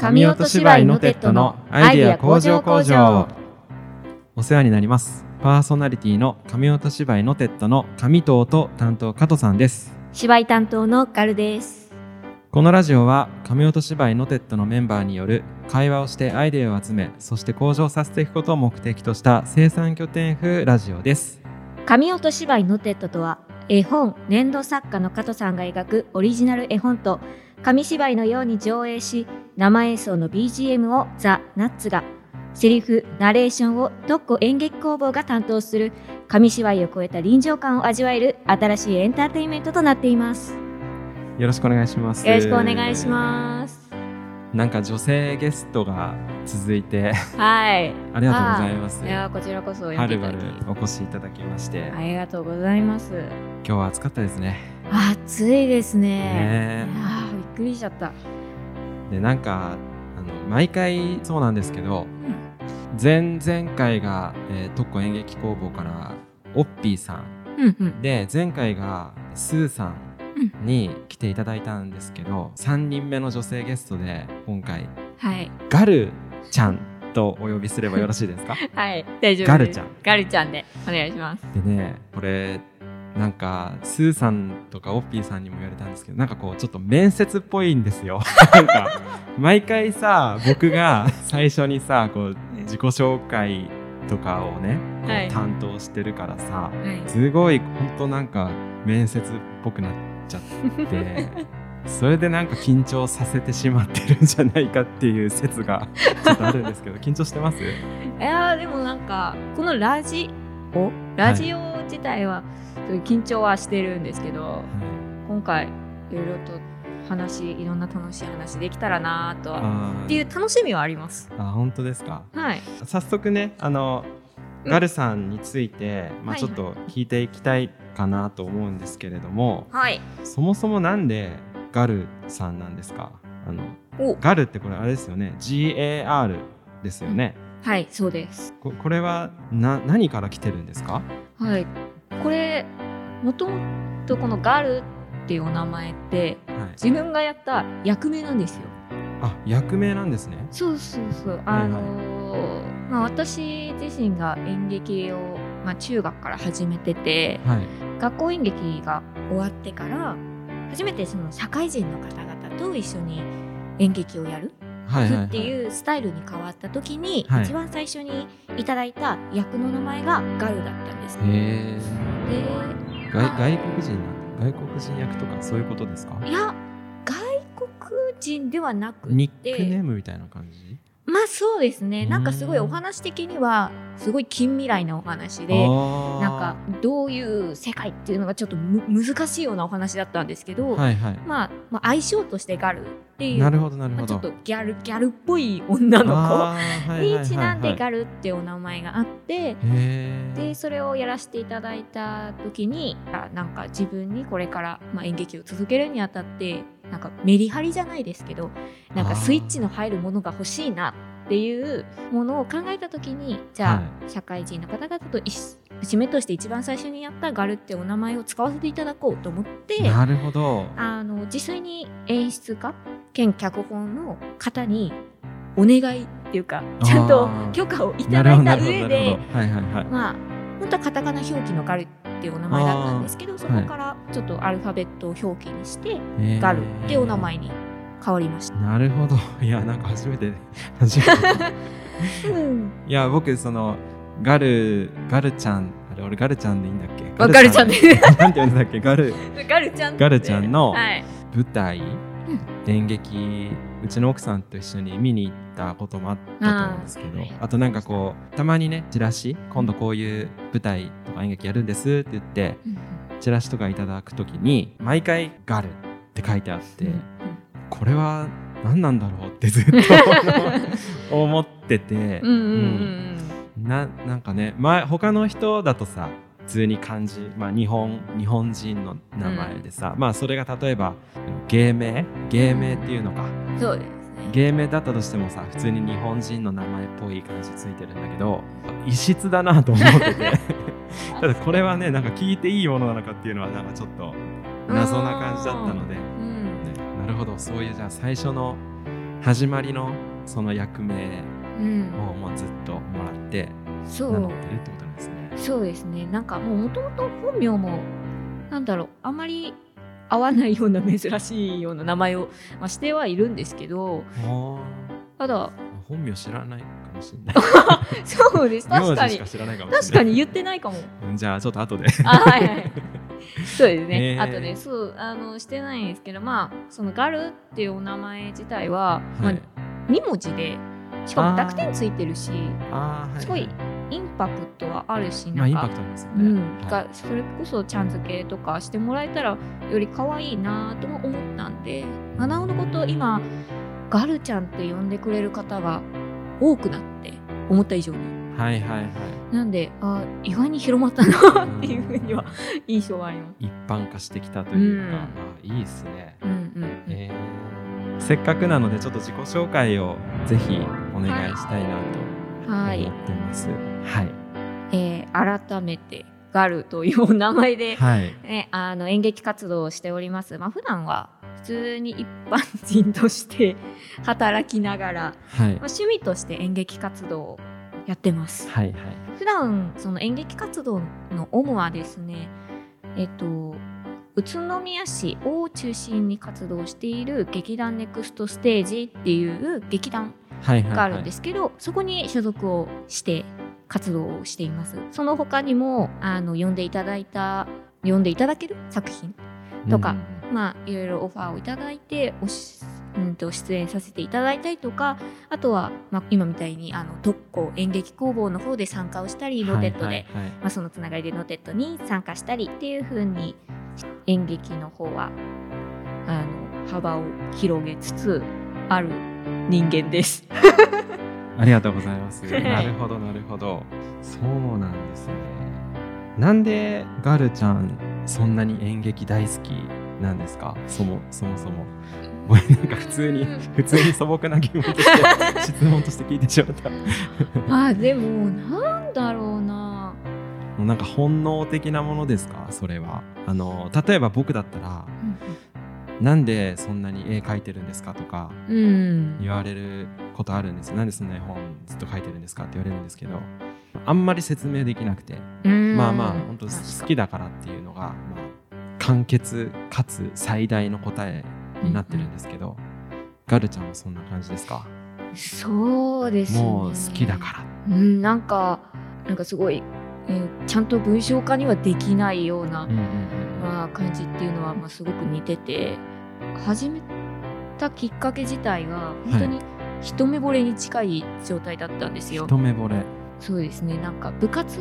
神音芝居のテッドのアイデア工場工場。お世話になります。パーソナリティの神音芝居のテッドの上藤と担当加藤さんです。芝居担当のガルです。このラジオは神音芝居のテッドのメンバーによる会話をしてアイデアを集めそして向上させていくことを目的とした生産拠点風ラジオです。神音芝居のテッドとは絵本粘土作家の加藤さんが描くオリジナル絵本と紙芝居のように上映し生演奏の BGM をザ・ナッツがセリフナレーションを特攻演劇工房が担当する紙芝居を超えた臨場感を味わえる新しいエンターテインメントとなっています。よろしくお願いします。よろしくお願いします。なんか女性ゲストが続いて。はい。ありがとうございます。いやこちらこそはるばるお越しいただきまして。ありがとうございます。今日は暑かったですね。暑いですね。ね。あびっくりしちゃったでなんかあの毎回そうなんですけど、前々回が、えー、特攻演劇工房からオッピーさん、うんうん、で前回がスーさんに来ていただいたんですけど、3人目の女性ゲストで今回、はい、ガルちゃんとお呼びすればよろしいですか？はい。大丈夫ガルちゃん。ガルちゃんでお願いします。でねこれなんかスーさんとかオッピーさんにも言われたんですけどなんかこうちょっと面接っぽいんですよ。なんか毎回さ僕が最初にさこう自己紹介とかをね、はい。担当してるからさはい。すごい本当なんか面接っぽくなっちゃって それでなんか緊張させてしまってるんじゃないかっていう説が ちょっとあるんですけど緊張してます？いやーでもなんかこのラジオ？ラジオ自体はすごい緊張はしてるんですけど、今回いろいろと話いろんな楽しい話できたらなとっていう楽しみはあります。あ本当ですか？はい。早速ねあのうん。ガルさんについて、まあ、はいちょっと聞いていきたいかなと思うんですけれども、はい。そもそもなんでガルさんなんですか？あのお。ガルってこれあれですよね？GAR ですよね、はいそうです。ここれはな何から来てるんですか？はい。これもともとこのガルっていうお名前ってはい、自分がやった役名なんですよ。あ役名なんですね。そうそうそう。はいあのーまあ、私自身が演劇を、まあ、中学から始めててはい。学校演劇が終わってから初めてその社会人の方々と一緒に演劇をやるはいはい、はい、っていうスタイルに変わった時に、はい。一番最初にいただいた役の名前がガルだったんです。へえで外外国人なんだ外国人役とかそういうことですか？いや外国人ではなくて。ニックネームみたいな感じ？まあそうですね。なんかすごいうんお話的にはすごい近未来なお話でななんかどういう世界っていうのがちょっとむ難しいようなお話だったんですけど、はいはい。まあ、まあ相性としてガルっていうなるほどなるほど。まあちょっとギャルギャルっぽい女の子にちなんでガルってお名前があってでそれをやらせていただいた時にあなんか自分にこれから、まあ、演劇を続けるにあたってなんかメリハリじゃないですけどなんかスイッチの入るものが欲しいなっていうものを考えた時にじゃあ、は社会人の方々と一節目として一番最初にやったガルってお名前を使わせていただこうと思ってなるほど。あの実際に演出家兼脚本の方にお願いっていうかちゃんと許可をいただいた上でまあ本当はカタカナ表記のガルっていうお名前だったんですけどそこからちょっとアルファベットを表記にして、ガルっていうお名前に変わりました。なるほど。いやなんか初めて 初めて。うん、いや僕そのガルガルちゃんあれ俺ガルちゃんでいいんだっけ？あガルちゃんで。なんて言うんだっけ？ガル。ガルちゃんって。ガルちゃんのはい、舞台、演劇うちの奥さんと一緒に見に行ったこともあったと思うんですけどあとなんかこうたまにねチラシ今度こういう舞台とか演劇やるんですって言ってうんチラシとかいただくときに毎回「ガル」って書いてあって、うんこれは何なんだろうってずっと思ってて、うんななんかね前他の人だとさ普通に漢字、まあ、日本日本人の名前でさ、まあそれが例えば芸名？芸名っていうのか。うんそうですね。芸名だったとしてもさ普通に日本人の名前っぽい感じついてるんだけど異質だなと思ってて。ただこれはねなんか聞いていいものなのかっていうのはなんかちょっと謎な感じだったので、ねうん。なるほど。そういうじゃあ最初の始まりのその役名うん。をもうずっともらって名乗ってるってことなんですね。そうですね。なんかもうもともと本名もなんだろうあまり合わないような珍しいような名前を、まあ、してはいるんですけどあただー本名知らないかもしれない。そうです。確かに。確かに言ってないかも。うんじゃあちょっと後で。あはいはい。そうですね、へーあとで。そうあのしてないんですけどまあそのガルっていうお名前自体は、まあはい、2文字でしかも濁点ついてるしはい。すごいインパクトはあるしまあインなんか、パクトありますよね。うんはいがそれこそちゃん付けとかしてもらえたらより可愛いなとも思ったんでまあなおのこと今ガルちゃんって呼んでくれる方が多くなって思った以上にはいはいはい。なんであ意外に広まったなっていうふうには印象はあります。一般化してきたというか、うんあいいですね。うんうんうんえーせっかくなのでちょっと自己紹介をぜひお願いしたいなとはい思ってます。はい。えー改めてガルというお名前で、はい。ね、あの演劇活動をしております。まあ普段は普通に一般人として 働きながら、はい。まあ、趣味として演劇活動をやってます。はいはい。普段その演劇活動の主はですね、えっと宇都宮市を中心に活動している劇団ネクストステージっていう劇団。があるんですけど、そこに所属をして活動をしています。その他にもあの呼んでいただいた呼んでいただける作品とかうんまあいろいろオファーをいただいておし、うん、と出演させていただいたりとかあとは、まあ、今みたいにあの特攻演劇工房の方で参加をしたりノテッドで、はい。はいはい。まあ、そのつながりでノテッドに参加したりっていう風に演劇の方はあの幅を広げつつある人間です。ありがとうございます。は いなるほどなるほど。そうなんですね。なんでガルちゃんそんなに演劇大好きなんですか？そもそもそも。ごめんなんか普通にうん普通に素朴な疑問として 質問として聞いてしまった。あでもなんだろうななんか本能的なものですか？それは。あの例えば僕だったらなんでそんなに絵描いてるんですかとかうん。言われることあるんです。よ。なんでそんな絵本ずっと描いてるんですかって言われるんですけどあんまり説明できなくて。うん。まあまあ本当好きだからっていうのが、まあ、簡潔かつ最大の答えになってるんですけど、ガルちゃんはそんな感じですか？そうですね。もう好きだから。うんなんかなんかすごい、えーちゃんと文章化にはできないような、うんうんうん。まあ、感じっていうのは、まあ、すごく似てて始めたきっかけ自体が本当に一目惚れに近い状態だったんですよ。一目惚れ。そうですねなんか部活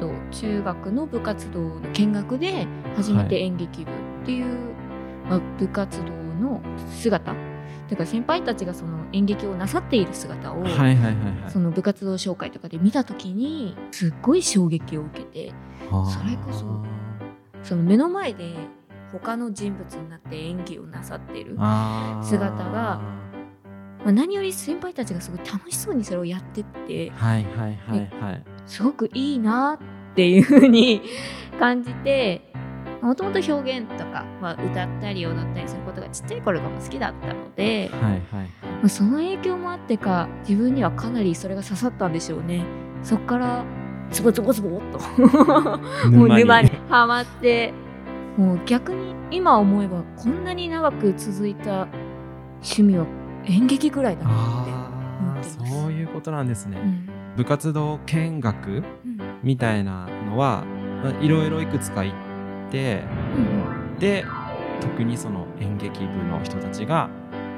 動中学の部活動の見学で初めて演劇部っていう、まあ、部活動の姿だから先輩たちがその演劇をなさっている姿を、はいはいはいはい。その部活動紹介とかで見た時にすっごい衝撃を受けてはあそれこそその目の前で他の人物になって演技をなさっている、姿があ、何より先輩たちがすごい楽しそうにそれをやってってはいはいはいはい。すごくいいなっていう風に 感じてもともと表現とか、まあ、歌ったり踊ったりすることがちっちゃい頃から好きだったので、はいはいまあ、その影響もあってか自分にはかなりそれが刺さったんでしょうね。そっからズボズボズボっと。はい。もう沼にはまってもう逆に今思えばこんなに長く続いた趣味は演劇ぐらいだなって思あってあます。そういうことなんですね。うん。部活動見学うんみたいなのはまあいろいろいくつか行ってうん。で特にその演劇部の人たちが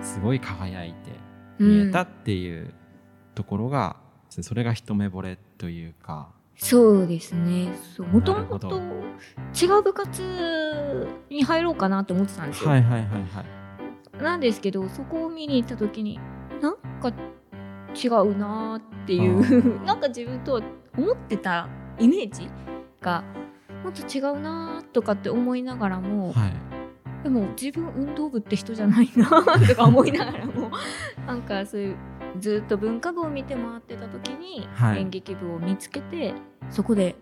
すごい輝いてうん。見えたっていうところが、それが一目惚れというかそうですね。そうもともと違う部活に入ろうかなと思ってたんですよ、はいはいはいはい。なんですけどそこを見に行った時になんか違うなーっていあうー なんか自分とは思ってたイメージがもっと違うなーとかって思いながらも、はい。でも自分運動部って人じゃないなーとか思いながらも なんかそういうずっと文化部を見て回ってた時に、はい。演劇部を見つけてそこで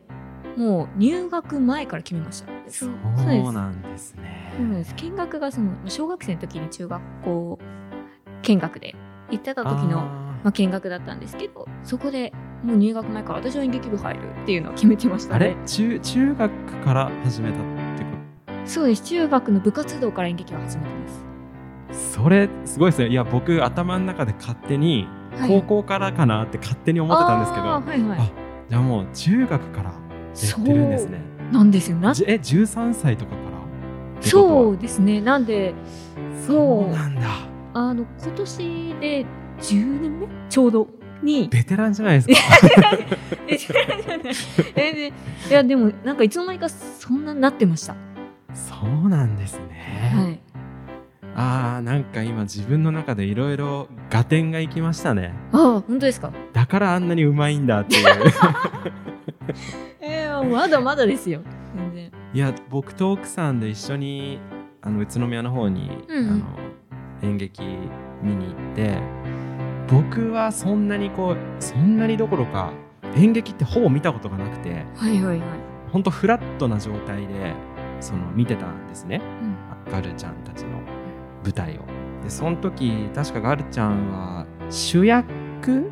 もう入学前から決めました。そうなんですね。そうです。見学がその小学生の時に中学校見学で行ってた時のあまあ、見学だったんですけどそこでもう入学前から私は演劇部入るっていうのを決めてましたね。れ？中中学から始めたってこそうです。中学の部活動から演劇を始めてます。とそれすごいですね。いや僕頭の中で勝手にはい。高校からかなって勝手に思ってたんですけど、あーはいはい。あじゃあもう中学からやってるんですね。なんですよ。なじえ13歳とかからそうですね。なんでそう。なんだ。あの今年で10年目ちょうどに。ベテランじゃないですか。え違う違う違うえでいやでもなんかいつの間にかそんなになってました、そうなんですね、はいあーなんか今自分の中でいろいろ合点がいきましたね。ああ本当ですか？だからあんなにうまいんだっていう。えー、まだまだですよ。全然。いや僕と奥さんで一緒にあの宇都宮の方に、うんうん。あの演劇見に行って僕はそんなにこうそんなにどころか演劇ってほぼ見たことがなくてはいはいはい、ほんとフラットな状態でその見てたんですね。うん。ガルちゃんたちの舞台を。でその時確かガルちゃんは主役？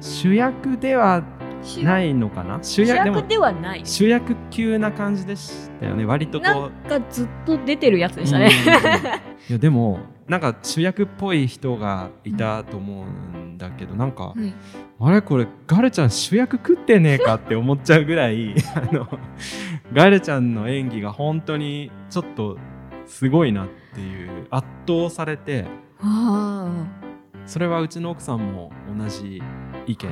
主役では主ないのかな？主主役でも役ではない。主役級な感じでしたよね。割とこなうんかずっと出てるやつでしたね。いやでもなんか主役っぽい人がいたと思うんだけどなんか、はいあれ？これガルちゃん主役食ってねえかって思っちゃうぐらいあのガルちゃんの演技が本当にちょっとすごいなっていう圧倒されてあそれはうちの奥さんも同じ意見で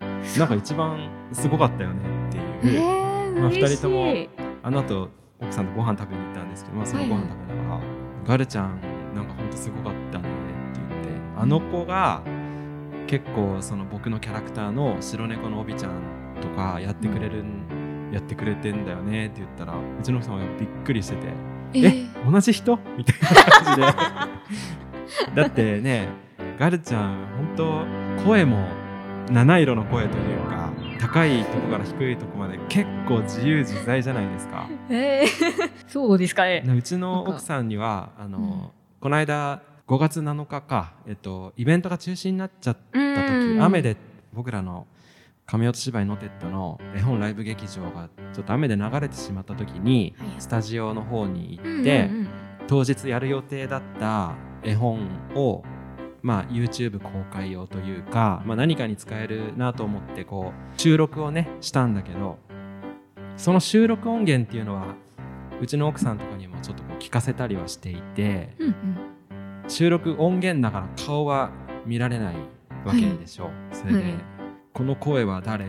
あ。なんか一番すごかったよねってえいう、ー、まあ嬉しい。二人ともあの後奥さんとご飯食べに行ったんですけど、まあ、そのご飯食べながら、ガルちゃんなんかほんとすごかったねって言ってあの子が結構その僕のキャラクターの白猫のおびちゃんとかやってくれるん、やってくれてんだよねって言ったらうちの奥さんはびっくりしててええー同じ人？みたいな感じで だってねガルちゃん本当声も七色の声というか高いとこから低いとこまで結構自由自在じゃないですか。えー、そうですかね。うちの奥さんにはあの、この間5月7日か、えっと、イベントが中止になっちゃった時雨で僕らの亀音芝居のテッドの絵本ライブ劇場がちょっと雨で流れてしまった時にはい。スタジオの方に行うんって、当日やる予定だった絵本を、まあ、YouTube 公開用というか、まあ、何かに使えるなと思ってこう収録をねしたんだけどその収録音源っていうのはうちの奥さんとかにもちょっとこう聞かせたりはしていてうんうん。収録音源だから顔は見られないわけでしょ、それで、はいこの声は誰?」っ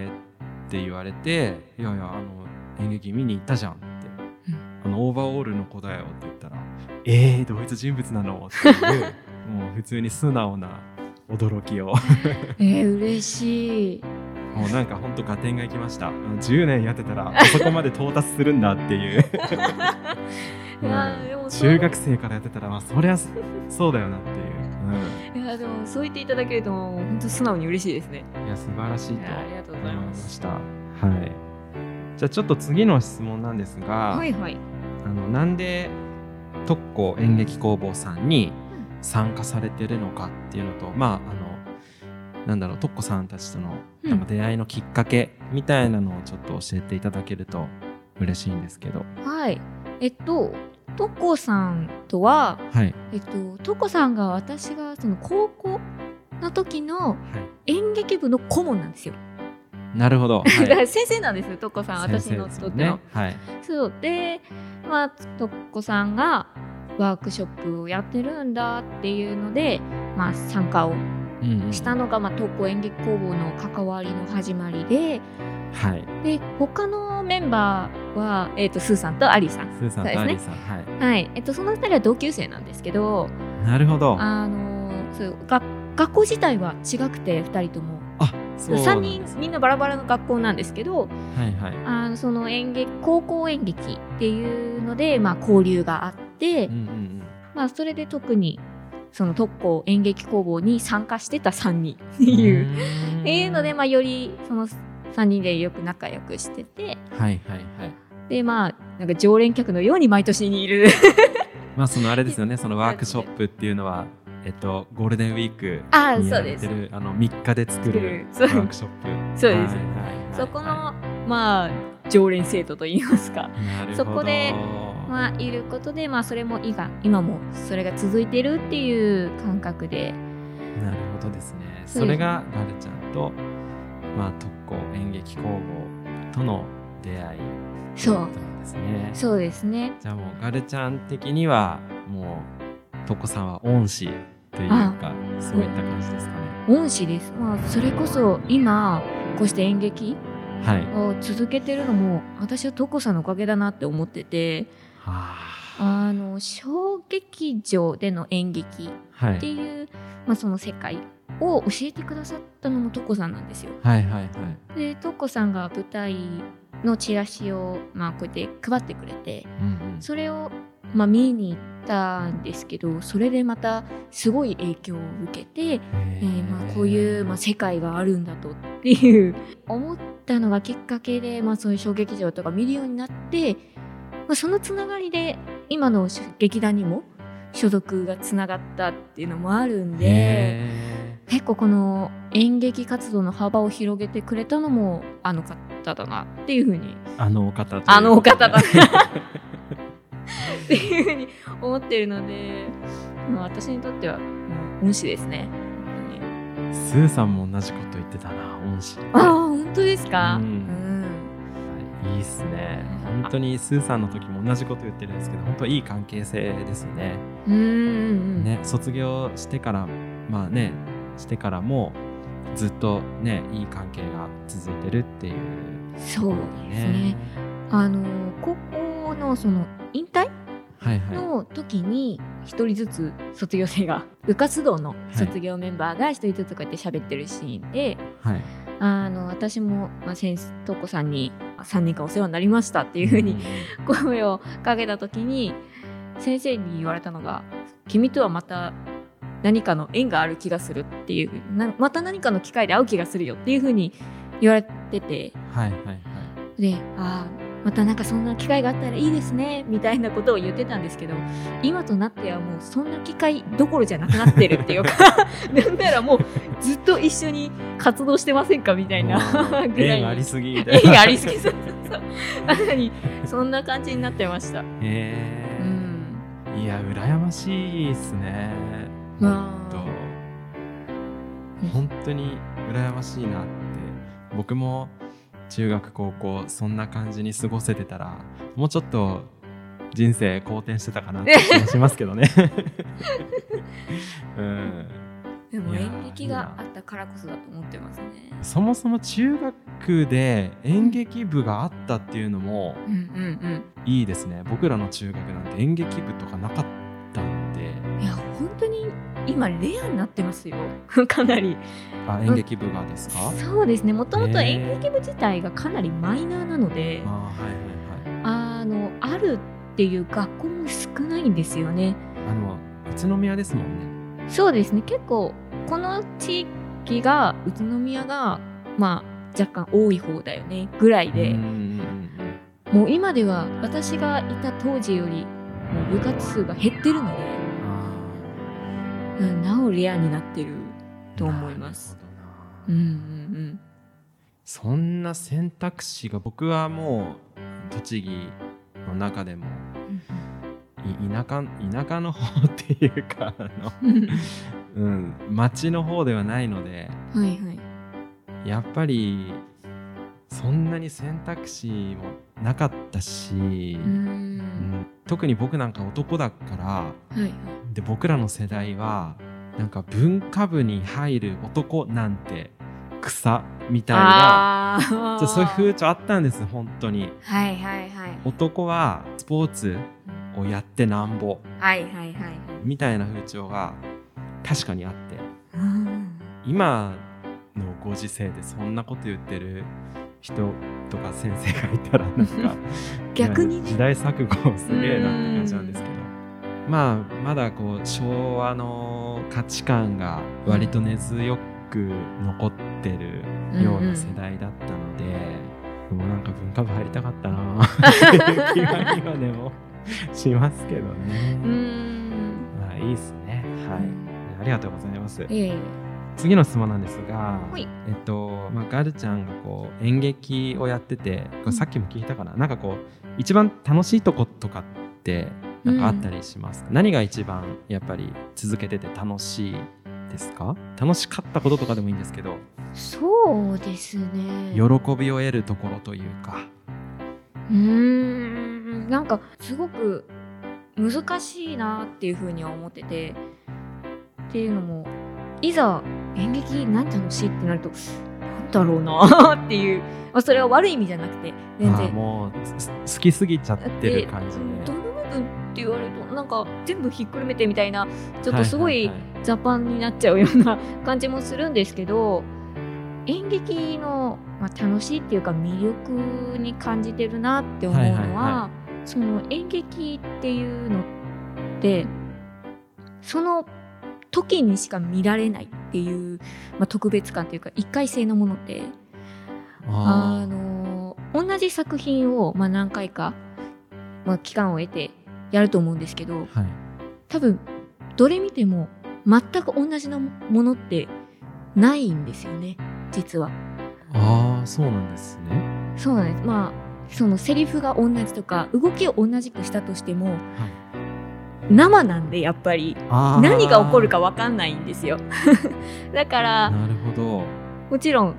て言われて「いやいやあの演劇見に行ったじゃん」って「あのオーバーオールの子だよ」って言ったら「えー、同一人物なの?」っていう もう普通に素直な驚きを。えー、嬉しい。もうなんかほんと合点がいきました。10年やってたらあそこまで到達するんだっていう。中学生からやってたらまあそりゃそそうだよなっていう、いやでもそう言っていただけるともう本当素直に嬉しいですね。うん、いや素晴らしいとありがとうございま。したはいじゃあちょっと次の質問なんですが、はいはい。あのなんで特攻演劇工房さんに参加されてるのかっていうのと、まああのなんだろう特攻さんたちとのうんなんか出会いのきっかけみたいなのをちょっと教えていただけると嬉しいんですけどはい。えっと、トコさんとは、はい。えっと、トコさんが私がその高校の時のは演劇部の顧問なんですよ。いなるほど、はだかい、ら先生なんですよ、トコさん、私のとっての。ねはい。そう。で、まあ、トコさんがワークショップをやってるんだっていうので、まあ、参加をしたのが、まあ、特攻演劇工房の関わりの始まりで、はい。で、他のメンバーは、えっと、スーさんとアリさん。スーさんそうですね。とアリーさん、はい。はい。えっと、その二人は同級生なんですけど、なるほど。ああのそう学学校自体は違くて2人とも。そうな3んです人みんなバラバラの学校なんですけどはいはい。あのその演劇高校演劇っていうので、まあ、交流があって、うんうんうん。まあ、それで特にその特攻演劇工房に参加してた3人。っていう。っていうので、まあ、よりその3人でよく仲良くしてて。はいはいはい。でまあなんか常連客のように毎年にいる。まあそのあれですよね。そのワークショップっていうのはえっとゴールデンウィークあーにやっそうです。てるあの3日で作るワークショップ。そうです。そこの、まあ常連生徒といいますか。なるほど。そこでまあいることでまあそれも今今もそれが続いてるっていう感覚で。なるほどですね。それがガルちゃんとまあ特攻演劇工房との出会いそうですね。そうですね。じゃあもうガルちゃん的にはもうトコさんは恩師というかそういった感じですかね。恩師です。まあそれこそ今こうして演劇はい。を続けてるのも私はトコさんのおかげだなって思ってて。はあの小劇場での演劇っていう、まあ、その世界を教えてくださったのもトコさんなんですよ。はいはいはい。でトコさんが舞台のチラシを、まあ、こうやって配ってくれてうんうん。それを、まあ、見に行ったんですけどそれでまたすごい影響を受けて、えーまあ、こういう、まあ、世界があるんだとっていう。思ったのがきっかけで、まあ、そういう小劇場とか見るようになって、まあ、そのつながりで今の劇団にも所属がつながったっていうのもあるんでへ結構この演劇活動の幅を広げてくれたのもあの方だなっていうふうにーあのお方あのお方だな。っていうふうに思ってるので、まあ、私にとってはもう恩師ですね。スーさんも同じこと言ってたな恩師ああ本当ですか、ううんん。いいっすね本当にスーさんの時も同じこと言ってるんですけど本当いい関係性ですよね。うんうんうん。ね卒業してからまあねしてからもずっとねいい関係が続いてるっていう。そうですね。あの高校のその引退はいはい。の時に一人ずつ卒業生が部活動の卒業メンバーが一人ずつこうやって喋ってるシーンで、はいあの私も、まあ、先生とこさんに3年間お世話になりましたっていうふうに声をかけた時に先生に言われたのが「君とはまた何かの縁がある気がする」っていうなまた何かの機会で会う気がするよっていうふうに言われてて。はいはいはい。でああまたなんかそんな機会があったらいいですねみたいなことを言ってたんですけど今となってはもうそんな機会どころじゃなくなってるっていうか なんならもうずっと一緒に活動してませんかみたいなぐらい縁ありすぎみたいな。縁ありすぎそうそうそう。にそんな感じになってました。へうん。えいや羨ましいっすね。まあ。本当に羨ましいなって。僕も中学高校そんな感じに過ごせてたらもうちょっと人生好転してたかなって気も しますけどね。うん。でも演劇があったからこそだと思ってますね。そもそも中学で演劇部があったっていうのもいいですね。僕らの中学なんて演劇部とかなかった今レアになってますよ。かなり。あ演劇部がですか？そうですね。もともと演劇部自体がかなりマイナーなのであはいはいはい。あのあるっていう学校も少ないんですよね。あの宇都宮ですもんね。そうですね。結構この地域が宇都宮がまあ若干多い方だよね。ぐらいで。もう今では私がいた当時よりもう部活数が減ってるので、あうんなおレアになってるーと思います。うんうんそんな選択肢が僕はもう栃木の中でもうんい田舎田舎の方っていうかあの、うん。うん、町の方ではないのではいはい。やっぱりそんなに選択肢もなかったし、ううんん。特に僕なんか男だからはいはい。で僕らの世代はなんか文化部に入る男なんて草みたいなそういう風潮あったんです本当に。はいはいはい。男はスポーツをやってなんぼはいはいはいはい。みたいな風潮が確かにあって。うん。今のご時世でそんなこと言ってる人とか先生がいたらなんか 逆にね。時代錯誤すげえなって感じなんですけどまあまだこう昭和の価値観が割と根強く残ってるような世代だったので、でもなんか文化部入りたかったなっていう気は今でもしますけどね。うん。まあいいっすね。はい。ありがとうございます。ええ次の質問なんですが、はいえっと、まあ、ガルちゃんがこう演劇をやってて、これさっきも聞いたかな、なんかこう、一番楽しいとことかって、なんかあったりしますか、何が一番やっぱり続けてて楽しいですか？楽しかったこととかでもいいんですけど、そうですね。喜びを得るところというか。うーん。なんかすごく難しいなっていうふうには思ってて。っていうのもいざ演劇何楽しいってなるとなんだろうなっていう、まあ、それは悪い意味じゃなくて全然。もうす好きすぎちゃってる感じで。どの部分って言われるとなんか全部ひっくるめてみたいなちょっとすごいザパンになっちゃうような感じもするんですけど演劇の、まあ、楽しいっていうか魅力に感じてるなって思うのは,、はいはいはその演劇っていうのってその時にしか見られないっていう、まあ、特別感というか一回性のものでああの同じ作品を、まあ、何回か、まあ、期間を得てやると思うんですけどーはい。多分どれ見ても全く同じのものってないんですよね実は。あーそうなんですね。そうなんです。まあそのセリフが同じとか動きを同じくしたとしても生なんでやっぱり。何が起こるか分かんないんですよ。だからなるほど。もちろん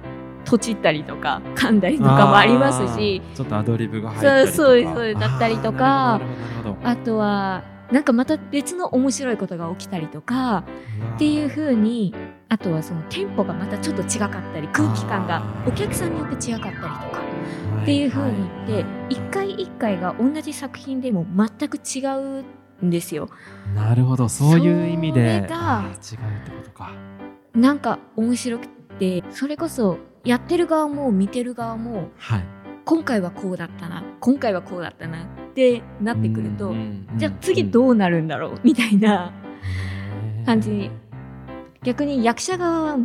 とちったりとか噛んだりとかもありますし。ちょっっとアドリブが入ったりとか。そうそうそうだったりとか。あとはなんかまた別の面白いことが起きたりとかっていうう風にあとはそのテンポがまたちょっと違かったり空気感がお客さんによって違かったりとか。わっていう風に言って一回一回が同じ作品でも全く違うんですよ。なるほどそういう意味で。違うってことか。なんか面白くてそれこそやってる側も見てる側もはい。今回はこうだったな今回はこうだったなってなってくると、じゃあ次どうなるんだろうみたいな感じに逆に役者側は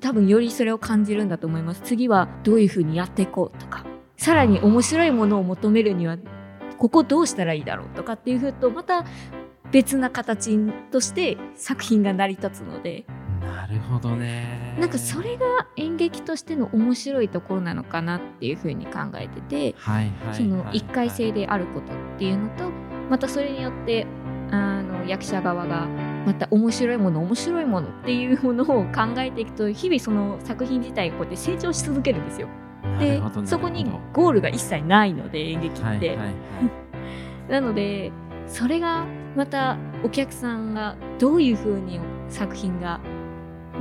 多分よりそれを感じるんだと思います。次はどういう風にやっていこうとかさらに面白いものを求めるにはここどうしたらいいだろうとかっていう風とまた別な形として作品が成り立つのでなるほどね。なんかそれが演劇としての面白いところなのかなっていう風に考えててはいはいはいその一回性であることっていうのとまたそれによってあの役者側がまた面白いもの面白いものっていうものを考えていくと日々その作品自体がこうやって成長し続けるんですよ。でそこにゴールが一切ないので演劇って。はいはいはい。なのでそれがまたお客さんがどういう風に作品が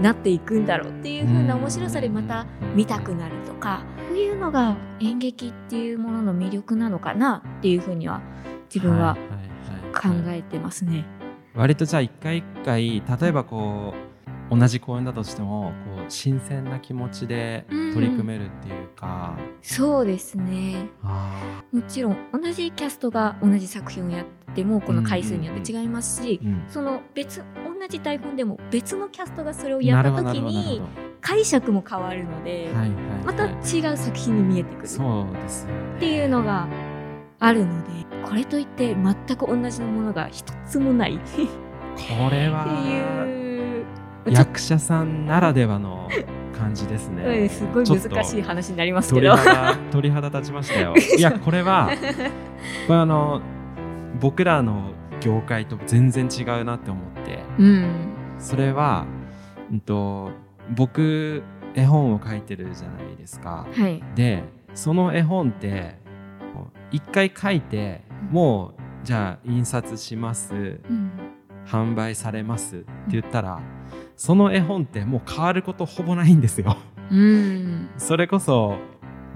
なっていくんだろうっていう風な面白さでまた見たくなるとかそういうのが演劇っていうものの魅力なのかなっていう風には自分は考はいはいえてますね。割とじゃあ一回一回例えばこう同じ公演だとしてもこう新鮮な気持ちで取り組めるっていうか、そうですね。あもちろん同じキャストが同じ作品をやってもこの回数によって違いますし、ーうん。その別同じ台本でも別のキャストがそれをなやった時にほ解釈も変わるので、どはいはい。またはい違う作品に見えてくるっそうですよねていうのがあるのでこれといって全く同じのものが一つもない。これは役者さんならではの感じですとね すごい難しい話になりますけ鳥ど。肌鳥肌立ちましたよ。いやこれはこれあの僕らの業界と全然違うなって思ってうん。それは、うんと、僕絵本を書いてるじゃないですか。はい。でその絵本って一回書いてもうじゃあ印刷します。うん。販売されます。って言ったらその絵本ってもう変わることほぼないんですよ。うん。それこそ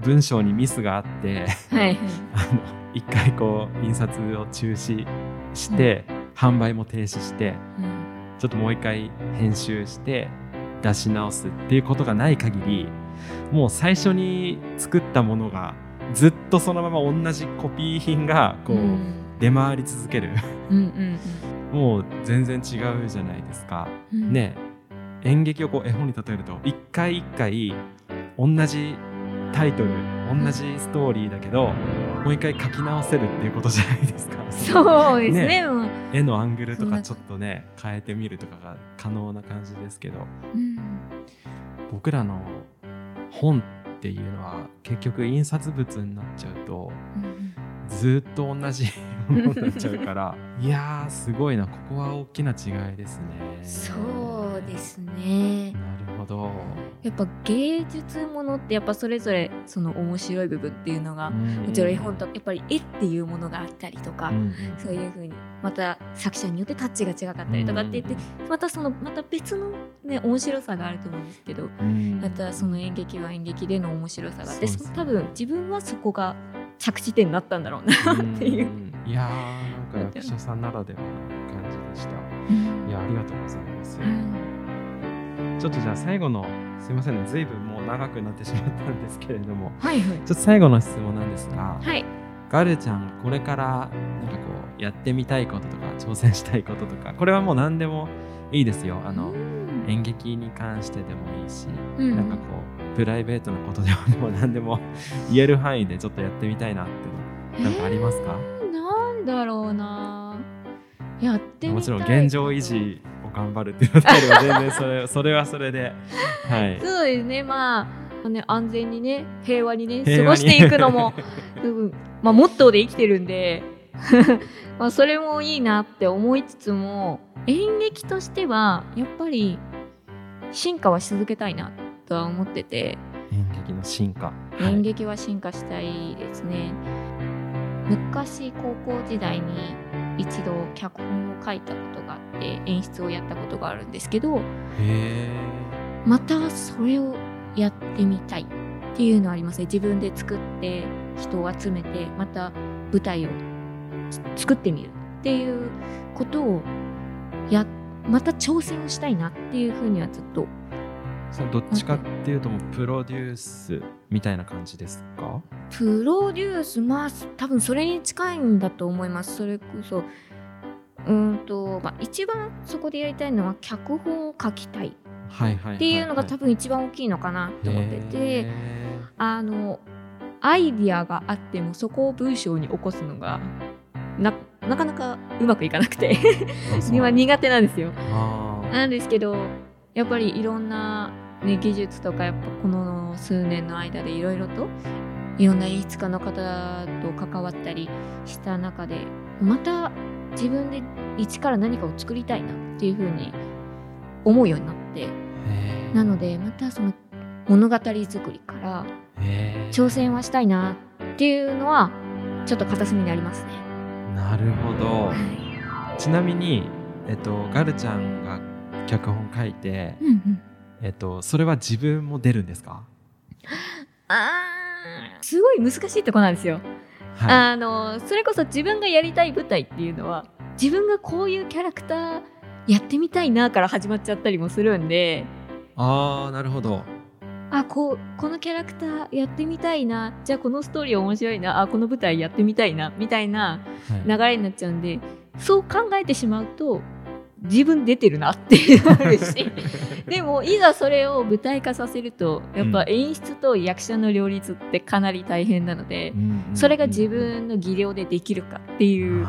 文章にミスがあってはい。あの一回こう印刷を中止して、販売も停止してうんちょっともう一回編集して出し直すっていうことがない限りもう最初に作ったものがずっとそのまま同じコピー品がこう、うん。出回り続ける。もう全然違うじゃないですか。うん。ね。演劇をこう絵本に例えると一回一回同じタイトル同じストーリーだけどもう一回書き直せるっていうことじゃないですか。そうですね。ね。絵のアングルとかちょっとね変えてみるとかが可能な感じですけど。うん。僕らの本っていうのは結局印刷物になっちゃうとうんずっと同じものになっちゃうから いやーすごいな。ここは大きな違いですね。そうですねほど。やっぱ芸術ものってやっぱそれぞれその面白い部分っていうのがももちろん絵本とやっぱり絵っていうものがあったりとか、うそういう風にまた作者によってタッチが違かったりとかって言って、またそのまた別のね面白さがあると思うんですけどうん。またその演劇は演劇での面白さがあって多分自分はそこが着地点になったんだろうなっていう。んいやーなんか役者さんならではの感じでした。いやありがとうございます、ちょっとじゃあ最後のすいませんね随分もう長くなってしまったんですけれども。はいはい。ちょっと最後の質問なんですが、はい。ガルちゃんこれからなんかこうやってみたいこととか挑戦したいこととかこれはもう何でもいいですよ。あのうん。演劇に関してでもいいし、うん。なんかこうプライベートなことでももう何でも言える範囲でちょっとやってみたいなってなんかありますか、えーなんだろうな。やってもちろん現状維持を頑張るっていう全然それそれはそれで。はい。そうですね。まあね安全にね平和にね過ごしていくのも、うん。まあ、モットーで生きてるんで。まあそれもいいなって思いつつも演劇としてはやっぱり進化はし続けたいなとは思ってて。演劇の進化、はい。演劇は進化したいですね、昔高校時代に一度脚本を書いたことがあって演出をやったことがあるんですけどまたそれをやってみたいっていうのはありますね。自分で作って人を集めてまた舞台をつ作ってみるっていうことをやまた挑戦をしたいなっていうふうにはずっとそれどっちかっていうともうプロデュースみたいな感じですか？プロデュースまあ多分それに近いんだと思います。それこそうーんと、まあ、一番そこでやりたいのは脚本を書きたい。っていうのが多分一番大きいのかなと思ってて、へあのアイディアがあってもそこを文章に起こすのがななかなかうまくいかなくて。苦手なんですよ。なんですけどやっぱりいろんな、ね、技術とかやっぱこの数年の間でいろいろといろんな演出家の方と関わったりした中でまた自分で一から何かを作りたいなっていうふうに思うようになってなのでまたその物語作りから挑戦はしたいなっていうのはちょっと片隅にありますね。なるほど。はい。ちなみに、えっと、ガルちゃんが脚本書いて、うんうんえっと、それは自分も出るんですか？あーすごい難しいとこなんですよ。はい。あのそれこそ自分がやりたい舞台っていうのは自分がこういうキャラクターやってみたいなから始まっちゃったりもするんで。あーなるほど。あこうこのキャラクターやってみたいなじゃあこのストーリー面白いなあこの舞台やってみたいなみたいなはい。流れになっちゃうんでそう考えてしまうと自分出てるなってなるしでもいざそれを舞台化させるとやっぱ演出と役者の両立ってかなり大変なのでう、んそれが自分の技量でできるかっていう、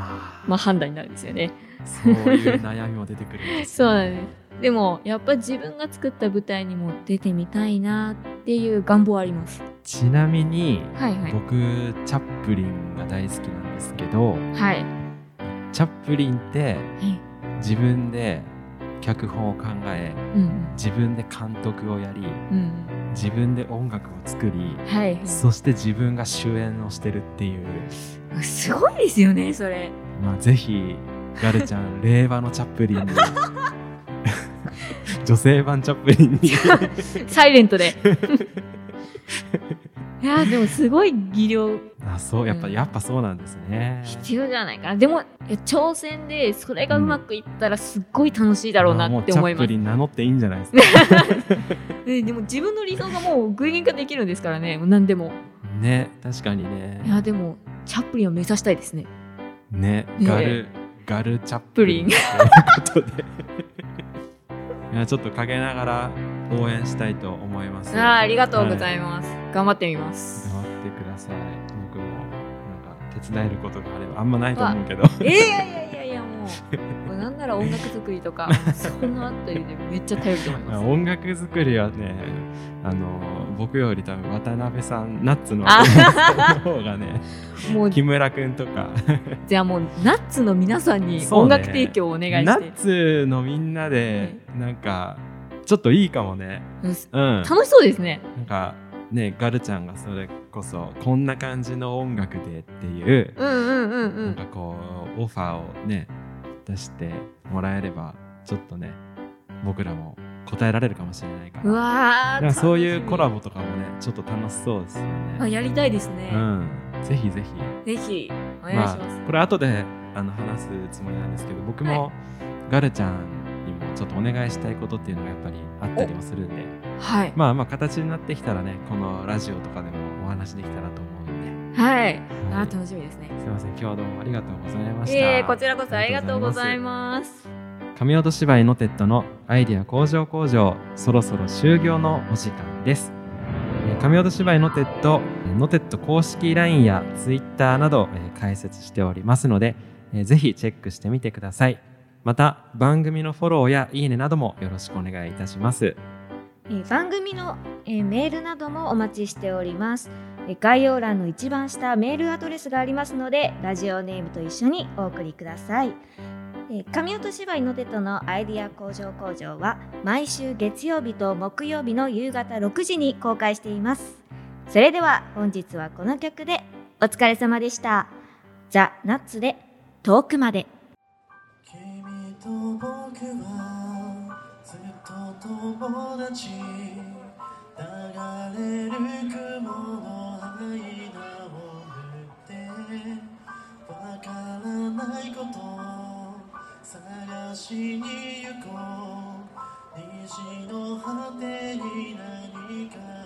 まあ、判断になるんですよね。そういう悩みも出てくるんです そうなんですでもやっぱ自分が作った舞台にも出てみたいなっていう願望はあります。ちなみにはいはい。僕チャップリンが大好きなんですけどはい。チャップリンってはい自分で脚本を考えうん自分で監督をやりうん自分で音楽を作りはい、そして自分が主演をしてるっていうはい。すごいですよねそれ。まあぜひガルちゃん 令和のチャップリンに 女性版チャップリンに サイレントで。いやでもすごい技量あそうやっぱ、うんやっぱそうなんですね必要じゃないかな。でも挑戦でそれがうまくいったらすっごい楽しいだろうなって思いますチャップリ。ン名乗っていいんじゃないですかえ でも自分の理想がもう具現化できるんですからね何でも。ね確かにねいやでもチャップリンを目指したいですね。ねねガルガルチャップリンプということで いやちょっと陰ながら応援したいと思いますあーありがとうございます。頑張ってみます。頑張ってください。僕もなんか手伝えることがあればあんまないと思うけど。えー、いやいやいやいやもう。なんなら音楽作りとかそのあたりでめっちゃ頼ると思います。音楽作りはねあの僕より多分渡辺さんナッツのあ方がねもう木村くんとか。じゃあもうナッツの皆さんに音楽提供をお願いして、ナッツのみんなでなんかちょっといいかもね。うん。うん。楽しそうですね。なんかねガルちゃんがそれこそこんな感じの音楽でっていう、なんんかこうオファーをね出してもらえればちょっとね僕らも答えられるかもしれないから。うわかそういうコラボボとかもねちょっと楽しそうですよね。あやりたいですね、うん、ぜひぜひ。ぜひお願いします、あ、これ後であの話すつもりなんですけど僕もガルちゃんちょっとお願いしたいことっていうのがやっぱりあったりもするんで。はい。まあまあ形になってきたらねこのラジオとかでもお話できたらと思うんで、はい。あはい。楽しみですね。すいません。今日はどうもありがとうございました。ええこちらこそありがとうございます。神音芝居のテッドのアイディア工場工場そろそろ終業のお時間です。えー神音芝居のテッドのテッド公式 LINE や Twitter などえー開設しておりますのでえーぜひチェックしてみてくださいまた番組のフォローやいいねなどもよろしくお願いいたします。え番組の、えメールなどもお待ちしております、え概要欄の一番下メールアドレスがありますのでラジオネームと一緒にお送りください、え神音芝居のテトのアイディア工場工場は毎週月曜日と木曜日の夕方6時に公開しています。それでは本日はこの曲でお疲れ様でした。ザ・ナッツで遠くまで。はずっと友達流れる雲の間を縫ってわからないこと探しに行こう。虹の果てに何か